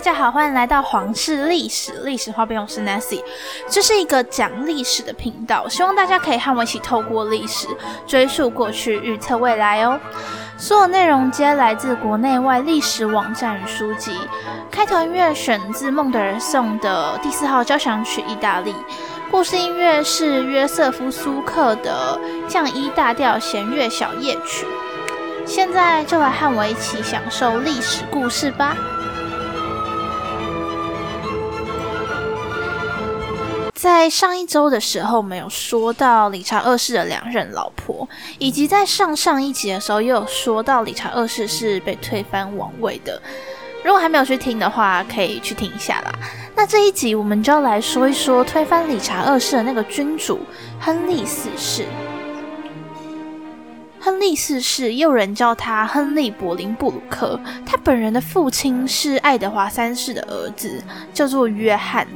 大家好，欢迎来到皇室历史历史话边，我是 Nancy，这是一个讲历史的频道，希望大家可以和我一起透过历史追溯过去，预测未来哦。所有内容皆来自国内外历史网站与书籍。开头音乐选自孟德尔颂的第四号交响曲，意大利。故事音乐是约瑟夫苏克的降一大调弦乐小夜曲。现在就来和我一起享受历史故事吧。在上一周的时候，我们有说到理查二世的两任老婆，以及在上上一集的时候，又有说到理查二世是被推翻王位的。如果还没有去听的话，可以去听一下啦。那这一集我们就要来说一说推翻理查二世的那个君主亨利四世。亨利四世，又人叫他亨利·柏林布鲁克，他本人的父亲是爱德华三世的儿子，叫做约翰。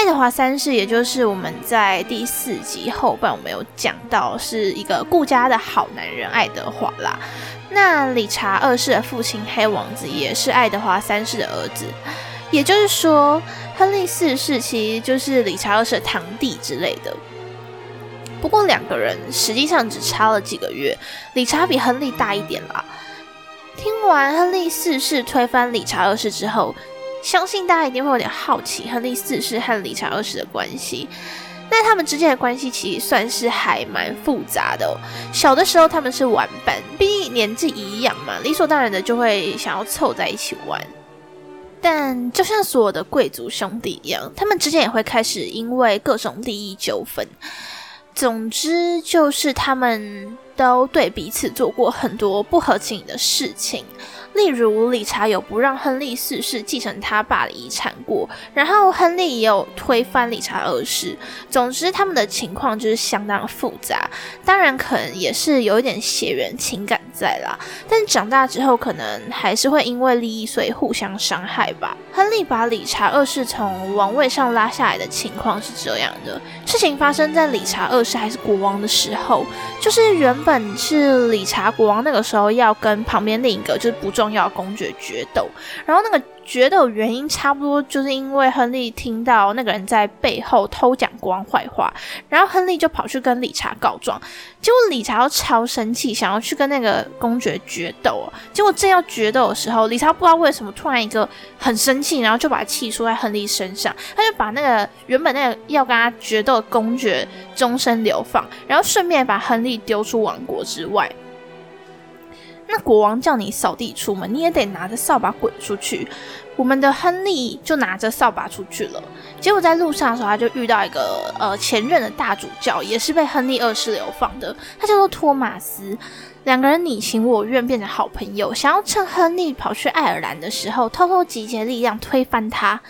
爱德华三世，也就是我们在第四集后半我们有讲到，是一个顾家的好男人爱德华啦。那理查二世的父亲黑王子也是爱德华三世的儿子，也就是说，亨利四世其实就是理查二世的堂弟之类的。不过两个人实际上只差了几个月，理查比亨利大一点啦。听完亨利四世推翻理查二世之后。相信大家一定会有点好奇亨利四世和理查二世的关系。那他们之间的关系其实算是还蛮复杂的。小的时候他们是玩伴，毕竟年纪一样嘛，理所当然的就会想要凑在一起玩。但就像所有的贵族兄弟一样，他们之间也会开始因为各种利益纠纷。总之就是他们都对彼此做过很多不合情理的事情。例如，理查有不让亨利四世继承他爸的遗产过，然后亨利也有推翻理查二世。总之，他们的情况就是相当复杂，当然可能也是有一点血缘情感在啦。但长大之后，可能还是会因为利益，所以互相伤害吧。亨利把理查二世从王位上拉下来的情况是这样的：事情发生在理查二世还是国王的时候，就是原本是理查国王那个时候要跟旁边另一个就是不。重要公爵决斗，然后那个决斗原因差不多就是因为亨利听到那个人在背后偷讲国王坏话，然后亨利就跑去跟理查告状，结果理查又超生气，想要去跟那个公爵决斗，结果正要决斗的时候，理查不知道为什么突然一个很生气，然后就把气出在亨利身上，他就把那个原本那个要跟他决斗的公爵终身流放，然后顺便把亨利丢出王国之外。那国王叫你扫地出门，你也得拿着扫把滚出去。我们的亨利就拿着扫把出去了。结果在路上的时候，他就遇到一个呃前任的大主教，也是被亨利二世流放的。他叫做托马斯。两个人你情我愿，变成好朋友，想要趁亨利跑去爱尔兰的时候，偷偷集结力量推翻他。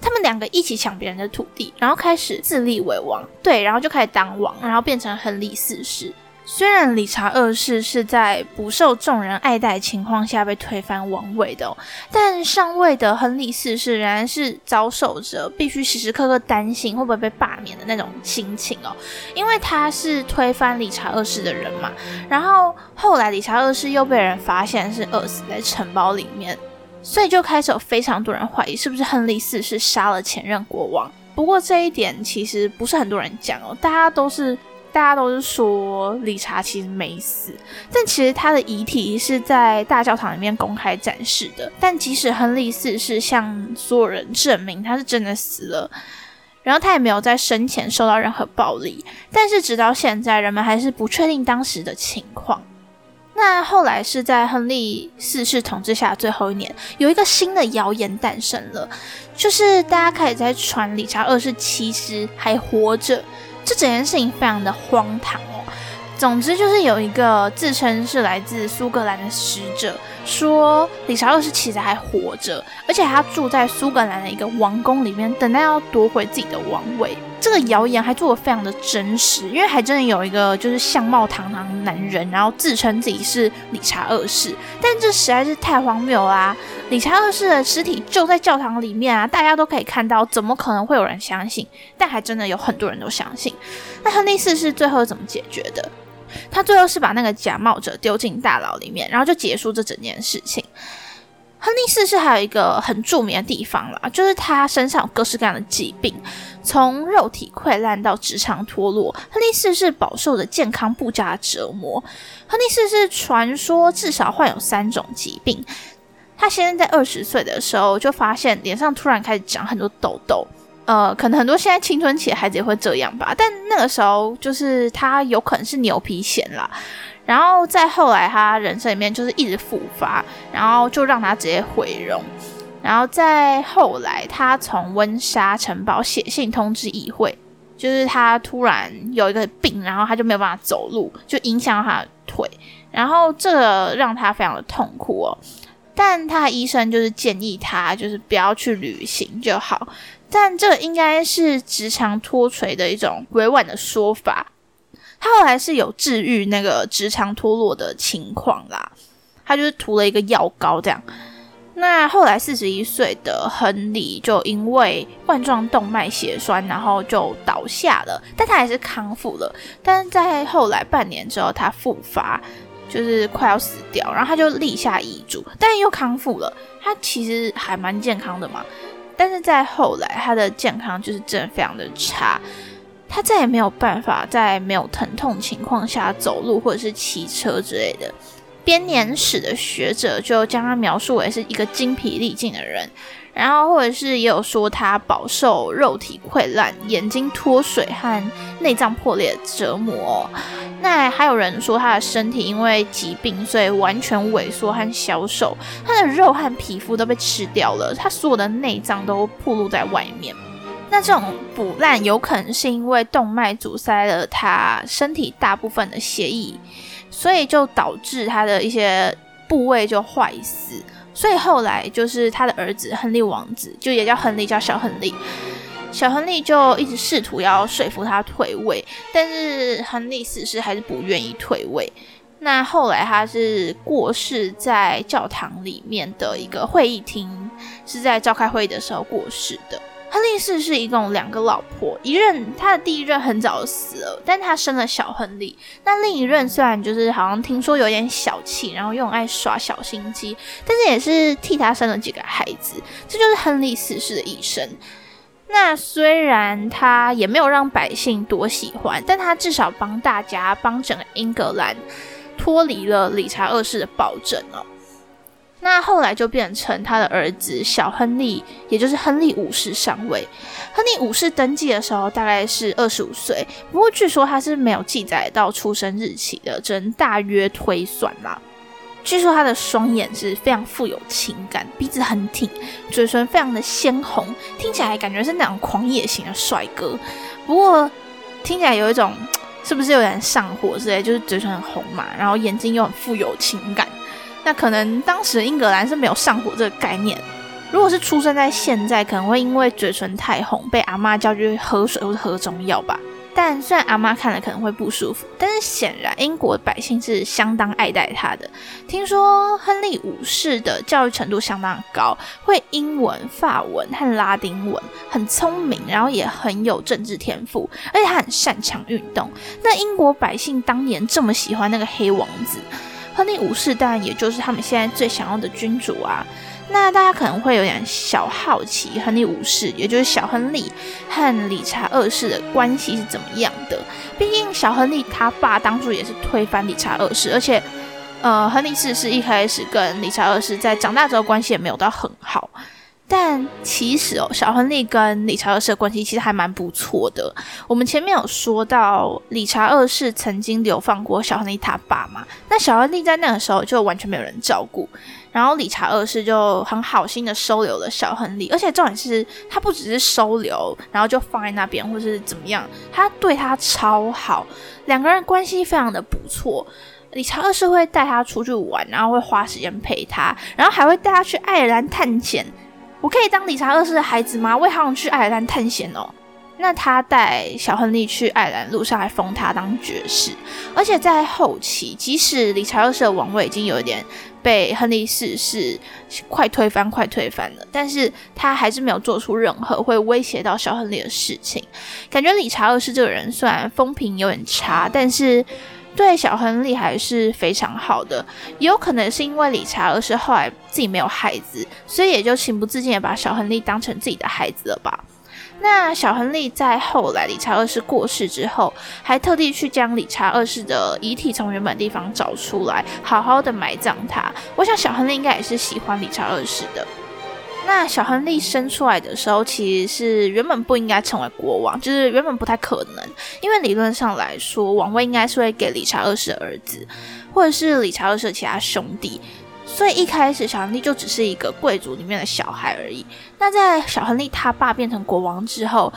他们两个一起抢别人的土地，然后开始自立为王。对，然后就开始当王，然后变成亨利四世。虽然理查二世是在不受众人爱戴情况下被推翻王位的，但上位的亨利四世仍然是遭受着必须时时刻刻担心会不会被罢免的那种心情哦，因为他是推翻理查二世的人嘛。然后后来理查二世又被人发现是饿死在城堡里面，所以就开始有非常多人怀疑是不是亨利四世杀了前任国王。不过这一点其实不是很多人讲哦，大家都是。大家都是说理查其实没死，但其实他的遗体是在大教堂里面公开展示的。但即使亨利四世向所有人证明他是真的死了，然后他也没有在生前受到任何暴力，但是直到现在，人们还是不确定当时的情况。那后来是在亨利四世统治下最后一年，有一个新的谣言诞生了，就是大家开始在传理查二世其实还活着。这整件事情非常的荒唐哦。总之就是有一个自称是来自苏格兰的使者，说李查二世其实还活着，而且他住在苏格兰的一个王宫里面，等待要夺回自己的王位。这个谣言还做的非常的真实，因为还真的有一个就是相貌堂堂的男人，然后自称自己是理查二世，但这实在是太荒谬啦！理查二世的尸体就在教堂里面啊，大家都可以看到，怎么可能会有人相信？但还真的有很多人都相信。那亨利四世最后怎么解决的？他最后是把那个假冒者丢进大牢里面，然后就结束这整件事情。亨利四世还有一个很著名的地方啦，就是他身上有各式各样的疾病，从肉体溃烂到直肠脱落，亨利四世饱受着健康不佳的折磨。亨利四世传说至少患有三种疾病。他先在在二十岁的时候就发现脸上突然开始长很多痘痘，呃，可能很多现在青春期的孩子也会这样吧，但那个时候就是他有可能是牛皮癣啦。然后再后来，他人生里面就是一直复发，然后就让他直接毁容。然后再后来，他从温莎城堡写信通知议会，就是他突然有一个病，然后他就没有办法走路，就影响他的腿。然后这让他非常的痛苦哦。但他的医生就是建议他，就是不要去旅行就好。但这应该是直肠脱垂的一种委婉的说法。他后来是有治愈那个直肠脱落的情况啦，他就是涂了一个药膏这样。那后来四十一岁的亨利就因为冠状动脉血栓，然后就倒下了，但他还是康复了。但是在后来半年之后，他复发，就是快要死掉，然后他就立下遗嘱，但又康复了。他其实还蛮健康的嘛，但是在后来他的健康就是真的非常的差。他再也没有办法在没有疼痛情况下走路或者是骑车之类的。编年史的学者就将他描述为是一个精疲力尽的人，然后或者是也有说他饱受肉体溃烂、眼睛脱水和内脏破裂的折磨。那还有人说他的身体因为疾病，所以完全萎缩和消瘦，他的肉和皮肤都被吃掉了，他所有的内脏都暴露在外面。那这种腐烂有可能是因为动脉阻塞了他身体大部分的血液，所以就导致他的一些部位就坏死。所以后来就是他的儿子亨利王子，就也叫亨利，叫小亨利。小亨利就一直试图要说服他退位，但是亨利四世还是不愿意退位。那后来他是过世在教堂里面的一个会议厅，是在召开会议的时候过世的。亨利四世一共两个老婆，一任他的第一任很早死了，但他生了小亨利。那另一任虽然就是好像听说有点小气，然后又爱耍小心机，但是也是替他生了几个孩子。这就是亨利四世的一生。那虽然他也没有让百姓多喜欢，但他至少帮大家帮整个英格兰脱离了理查二世的暴政哦。那后来就变成他的儿子小亨利，也就是亨利五世上位。亨利五世登基的时候大概是二十五岁，不过据说他是没有记载到出生日期的，只能大约推算啦。据说他的双眼是非常富有情感，鼻子很挺，嘴唇非常的鲜红，听起来感觉是那种狂野型的帅哥。不过听起来有一种 是不是有点上火之类，就是嘴唇很红嘛，然后眼睛又很富有情感。那可能当时英格兰是没有上火这个概念。如果是出生在现在，可能会因为嘴唇太红，被阿妈叫去喝水或者喝中药吧。但虽然阿妈看了可能会不舒服，但是显然英国百姓是相当爱戴他的。听说亨利五世的教育程度相当高，会英文、法文和拉丁文，很聪明，然后也很有政治天赋，而且他很擅长运动。那英国百姓当年这么喜欢那个黑王子。亨利五世当然也就是他们现在最想要的君主啊。那大家可能会有点小好奇，亨利五世，也就是小亨利和理查二世的关系是怎么样的？毕竟小亨利他爸当初也是推翻理查二世，而且，呃，亨利四世一开始跟理查二世在长大之后关系也没有到很好。但其实哦，小亨利跟理查二世的关系其实还蛮不错的。我们前面有说到，理查二世曾经流放过小亨利他爸嘛，那小亨利在那个时候就完全没有人照顾，然后理查二世就很好心的收留了小亨利，而且重点是他不只是收留，然后就放在那边或是怎么样，他对他超好，两个人关系非常的不错。理查二世会带他出去玩，然后会花时间陪他，然后还会带他去爱尔兰探险。我可以当理查二世的孩子吗？我也好想去爱尔兰探险哦。那他带小亨利去爱尔兰路上，还封他当爵士。而且在后期，即使理查二世的王位已经有一点被亨利四世快推翻、快推翻了，但是他还是没有做出任何会威胁到小亨利的事情。感觉理查二世这个人虽然风评有点差，但是对小亨利还是非常好的。也有可能是因为理查二世后来自己没有孩子，所以也就情不自禁的把小亨利当成自己的孩子了吧。那小亨利在后来理查二世过世之后，还特地去将理查二世的遗体从原本地方找出来，好好的埋葬他。我想小亨利应该也是喜欢理查二世的。那小亨利生出来的时候，其实是原本不应该成为国王，就是原本不太可能，因为理论上来说，王位应该是会给理查二世的儿子，或者是理查二世的其他兄弟。所以一开始小亨利就只是一个贵族里面的小孩而已。那在小亨利他爸变成国王之后，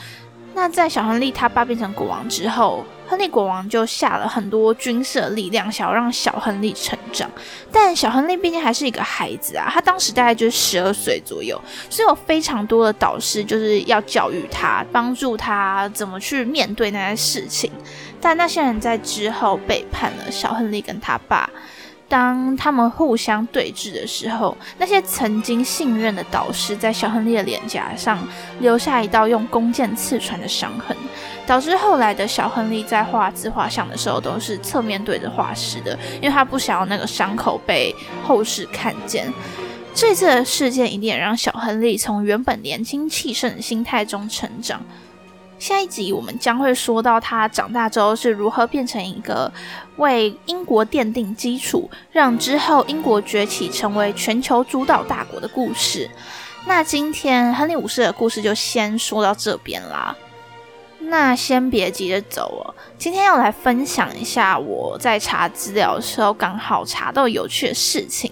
那在小亨利他爸变成国王之后，亨利国王就下了很多军事的力量，想要让小亨利成长。但小亨利毕竟还是一个孩子啊，他当时大概就是十二岁左右，所以有非常多的导师就是要教育他，帮助他怎么去面对那些事情。但那些人在之后背叛了小亨利跟他爸。当他们互相对峙的时候，那些曾经信任的导师在小亨利的脸颊上留下一道用弓箭刺穿的伤痕，导致后来的小亨利在画自画像的时候都是侧面对着画师的，因为他不想要那个伤口被后世看见。这次的事件一定也让小亨利从原本年轻气盛的心态中成长。下一集我们将会说到他长大之后是如何变成一个为英国奠定基础，让之后英国崛起成为全球主导大国的故事。那今天亨利五世的故事就先说到这边啦。那先别急着走哦，今天要来分享一下我在查资料的时候刚好查到有趣的事情。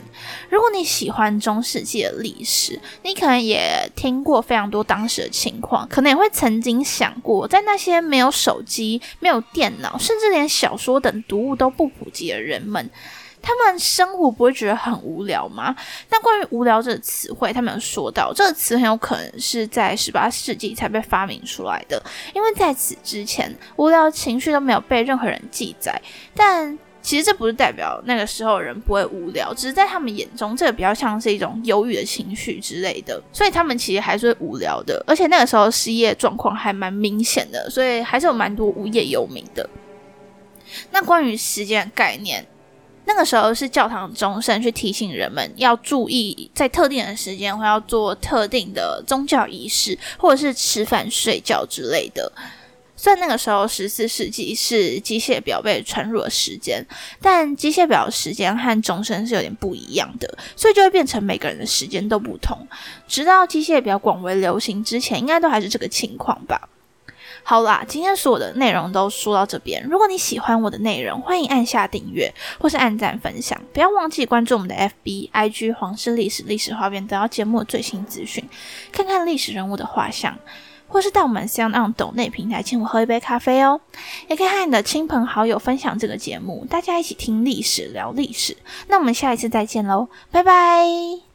如果你喜欢中世纪的历史，你可能也听过非常多当时的情况，可能也会曾经想过，在那些没有手机、没有电脑，甚至连小说等读物都不普及的人们。他们生活不会觉得很无聊吗？那关于“无聊”这个词汇，他们有说到，这个词很有可能是在十八世纪才被发明出来的，因为在此之前，无聊情绪都没有被任何人记载。但其实这不是代表那个时候人不会无聊，只是在他们眼中，这个比较像是一种忧郁的情绪之类的，所以他们其实还是会无聊的。而且那个时候失业状况还蛮明显的，所以还是有蛮多无业游民的。那关于时间概念。那个时候是教堂钟声去提醒人们要注意，在特定的时间会要做特定的宗教仪式，或者是吃饭、睡觉之类的。虽然那个时候十四世纪是机械表被传入的时间，但机械表时间和钟声是有点不一样的，所以就会变成每个人的时间都不同。直到机械表广为流行之前，应该都还是这个情况吧。好啦，今天所有的内容都说到这边。如果你喜欢我的内容，欢迎按下订阅或是按赞分享，不要忘记关注我们的 FB、IG 皇室历史历史画面，得到节目最新资讯，看看历史人物的画像，或是到我们 Sound On 抖内平台请我喝一杯咖啡哦。也可以和你的亲朋好友分享这个节目，大家一起听历史聊历史。那我们下一次再见喽，拜拜。